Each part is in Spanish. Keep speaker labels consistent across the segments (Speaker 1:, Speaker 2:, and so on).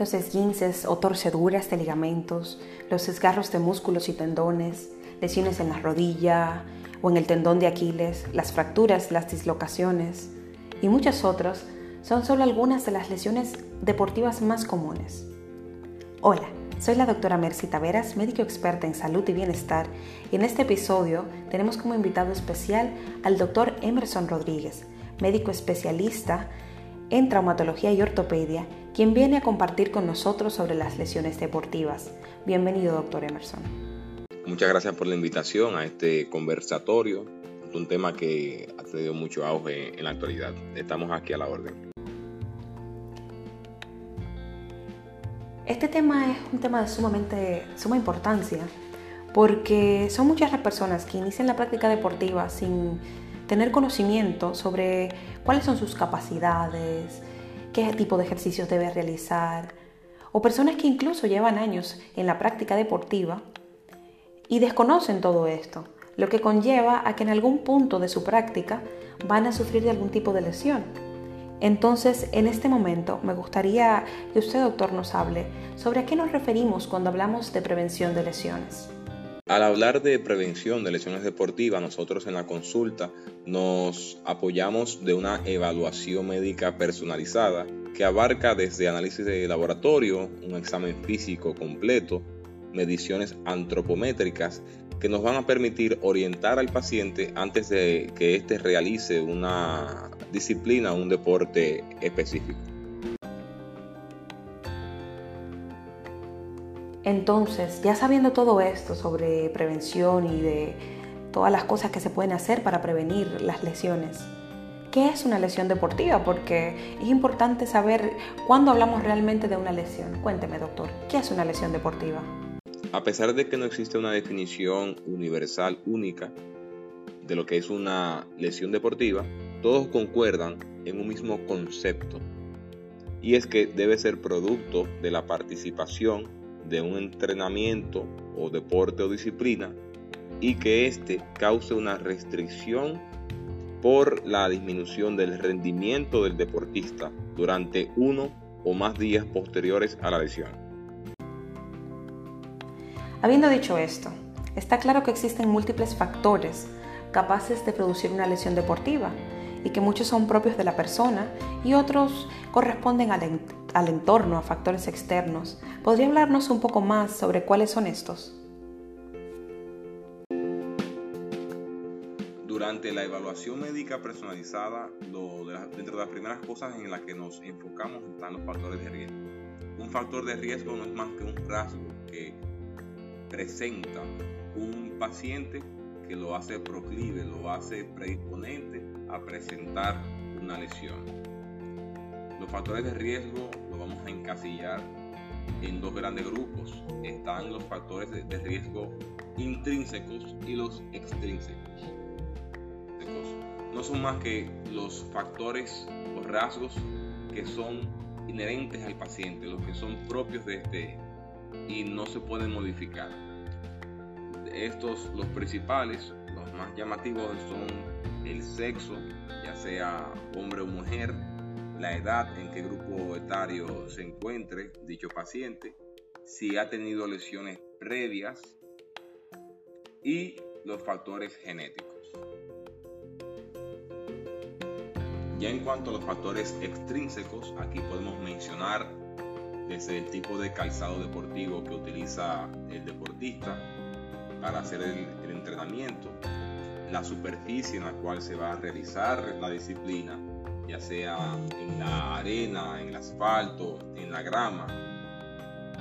Speaker 1: los esguinces o torceduras de ligamentos, los desgarros de músculos y tendones, lesiones en la rodilla o en el tendón de Aquiles, las fracturas, las dislocaciones y muchas otras son solo algunas de las lesiones deportivas más comunes. Hola, soy la doctora Mercy Taveras, médico experta en salud y bienestar, y en este episodio tenemos como invitado especial al doctor Emerson Rodríguez, médico especialista en traumatología y ortopedia, quien viene a compartir con nosotros sobre las lesiones deportivas. Bienvenido, doctor Emerson.
Speaker 2: Muchas gracias por la invitación a este conversatorio, un tema que ha tenido mucho auge en la actualidad. Estamos aquí a la orden.
Speaker 1: Este tema es un tema de sumamente suma importancia porque son muchas las personas que inician la práctica deportiva sin tener conocimiento sobre cuáles son sus capacidades, qué tipo de ejercicios debe realizar, o personas que incluso llevan años en la práctica deportiva y desconocen todo esto, lo que conlleva a que en algún punto de su práctica van a sufrir de algún tipo de lesión. Entonces, en este momento me gustaría que usted, doctor, nos hable sobre a qué nos referimos cuando hablamos de prevención de lesiones.
Speaker 2: Al hablar de prevención de lesiones deportivas, nosotros en la consulta nos apoyamos de una evaluación médica personalizada que abarca desde análisis de laboratorio, un examen físico completo, mediciones antropométricas que nos van a permitir orientar al paciente antes de que éste realice una disciplina o un deporte específico.
Speaker 1: Entonces, ya sabiendo todo esto sobre prevención y de todas las cosas que se pueden hacer para prevenir las lesiones, ¿qué es una lesión deportiva? Porque es importante saber cuándo hablamos realmente de una lesión. Cuénteme, doctor, ¿qué es una lesión deportiva?
Speaker 2: A pesar de que no existe una definición universal única de lo que es una lesión deportiva, todos concuerdan en un mismo concepto, y es que debe ser producto de la participación de un entrenamiento o deporte o disciplina y que éste cause una restricción por la disminución del rendimiento del deportista durante uno o más días posteriores a la lesión.
Speaker 1: Habiendo dicho esto, está claro que existen múltiples factores capaces de producir una lesión deportiva y que muchos son propios de la persona y otros corresponden al, entorno, a factores externos. ¿Podría hablarnos un poco más sobre cuáles son estos?
Speaker 2: Durante la evaluación médica personalizada, dentro de las primeras cosas en las que nos enfocamos están los factores de riesgo. Un factor de riesgo no es más que un rasgo que presenta un paciente que lo hace proclive, lo hace predisponente a presentar una lesión. Los factores de riesgo los vamos a encasillar en dos grandes grupos. Están los factores de, riesgo intrínsecos y los extrínsecos. No son más que los factores o rasgos que son inherentes al paciente, los que son propios de este, y no se pueden modificar. Estos, los principales, los más llamativos son el sexo, ya sea hombre o mujer, la edad, en qué grupo etario se encuentre dicho paciente, si ha tenido lesiones previas y los factores genéticos. Ya en cuanto a los factores extrínsecos, aquí podemos mencionar desde el tipo de calzado deportivo que utiliza el deportista para hacer el, entrenamiento, la superficie en la cual se va a realizar la disciplina, ya sea en la arena, en el asfalto, en la grama,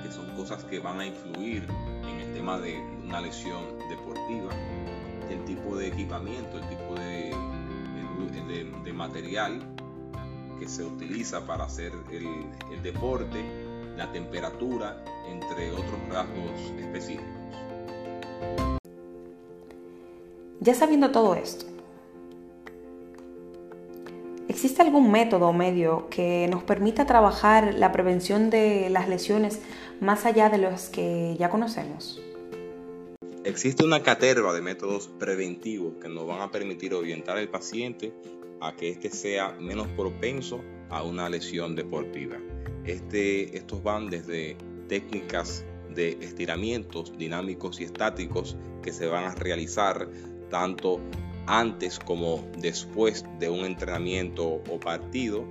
Speaker 2: que son cosas que van a influir en el tema de una lesión deportiva, el tipo de equipamiento, el tipo de, material que se utiliza para hacer el, el deporte la temperatura, entre otros rasgos específicos.
Speaker 1: Ya sabiendo todo esto, ¿existe algún método o medio que nos permita trabajar la prevención de las lesiones más allá de los que ya conocemos?
Speaker 2: Existe una caterva de métodos preventivos que nos van a permitir orientar al paciente a que éste sea menos propenso a una lesión deportiva. Este, estos van desde técnicas de estiramientos dinámicos y estáticos que se van a realizar tanto antes como después de un entrenamiento o partido,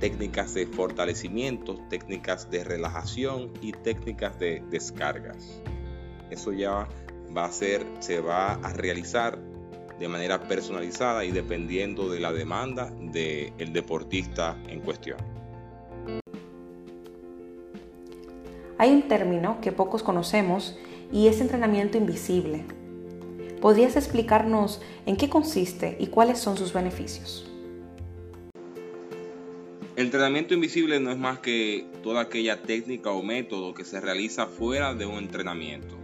Speaker 2: técnicas de fortalecimiento, técnicas de relajación y técnicas de descargas. Eso ya va a ser, se va a realizar de manera personalizada y dependiendo de la demanda del deportista en cuestión.
Speaker 1: Hay un término que pocos conocemos y es entrenamiento invisible. ¿Podrías explicarnos en qué consiste y cuáles son sus beneficios?
Speaker 2: El entrenamiento invisible no es más que toda aquella técnica o método que se realiza fuera de un entrenamiento.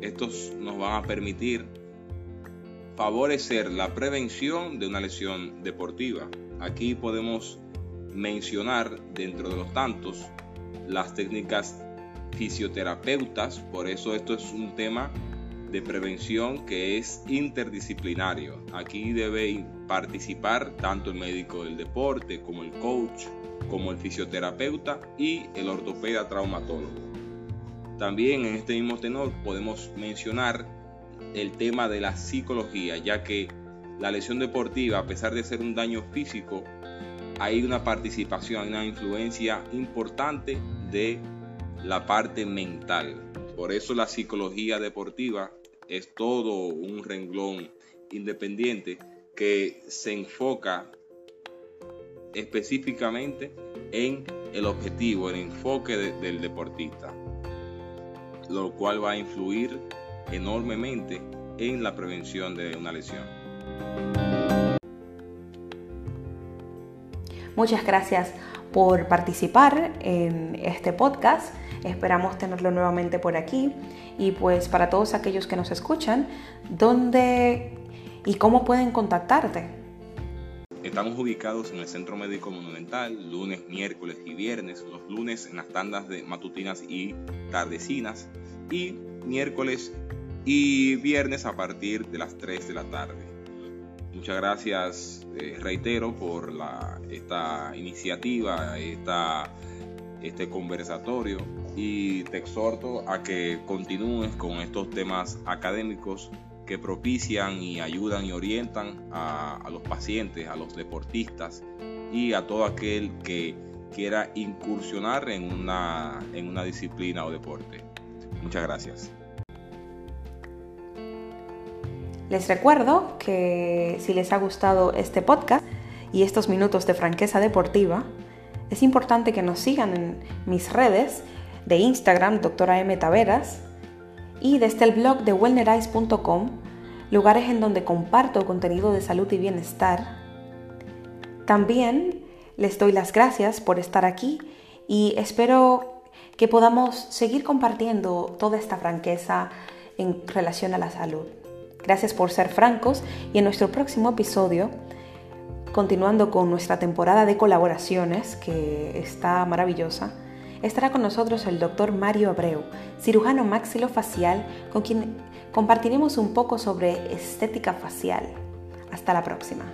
Speaker 2: Estos nos van a permitir favorecer la prevención de una lesión deportiva. Aquí podemos mencionar dentro de los tantos las técnicas fisioterapeutas, por eso esto es un tema de prevención que es interdisciplinario. Aquí debe participar tanto el médico del deporte como el coach, como el fisioterapeuta y el ortopeda traumatólogo. También en este mismo tenor podemos mencionar el tema de la psicología, ya que la lesión deportiva, a pesar de ser un daño físico, hay una participación, una influencia importante de la parte mental. Por eso la psicología deportiva es todo un renglón independiente que se enfoca específicamente en el objetivo, el enfoque del deportista, lo cual va a influir enormemente en la prevención de una lesión.
Speaker 1: Muchas gracias por participar en este podcast. Esperamos tenerlo nuevamente por aquí. Y pues para todos aquellos que nos escuchan, ¿dónde y cómo pueden contactarte?
Speaker 2: Estamos ubicados en el Centro Médico Monumental, lunes, miércoles y viernes. Los lunes en las tandas de matutinas y tardecinas. Y miércoles y viernes a partir de las 3 de la tarde. Muchas gracias, eh, reitero, por la, esta iniciativa, esta, este conversatorio y te exhorto a que continúes con estos temas académicos que propician y ayudan y orientan a, a los pacientes, a los deportistas y a todo aquel que quiera incursionar en una, en una disciplina o deporte. Muchas gracias.
Speaker 1: Les recuerdo que si les ha gustado este podcast y estos minutos de franqueza deportiva, es importante que nos sigan en mis redes de Instagram, doctora M. Taveras, y desde el blog de wellnerize.com, lugares en donde comparto contenido de salud y bienestar. También les doy las gracias por estar aquí y espero que podamos seguir compartiendo toda esta franqueza en relación a la salud. Gracias por ser francos y en nuestro próximo episodio, continuando con nuestra temporada de colaboraciones, que está maravillosa, estará con nosotros el doctor Mario Abreu, cirujano maxilofacial, con quien compartiremos un poco sobre estética facial. Hasta la próxima.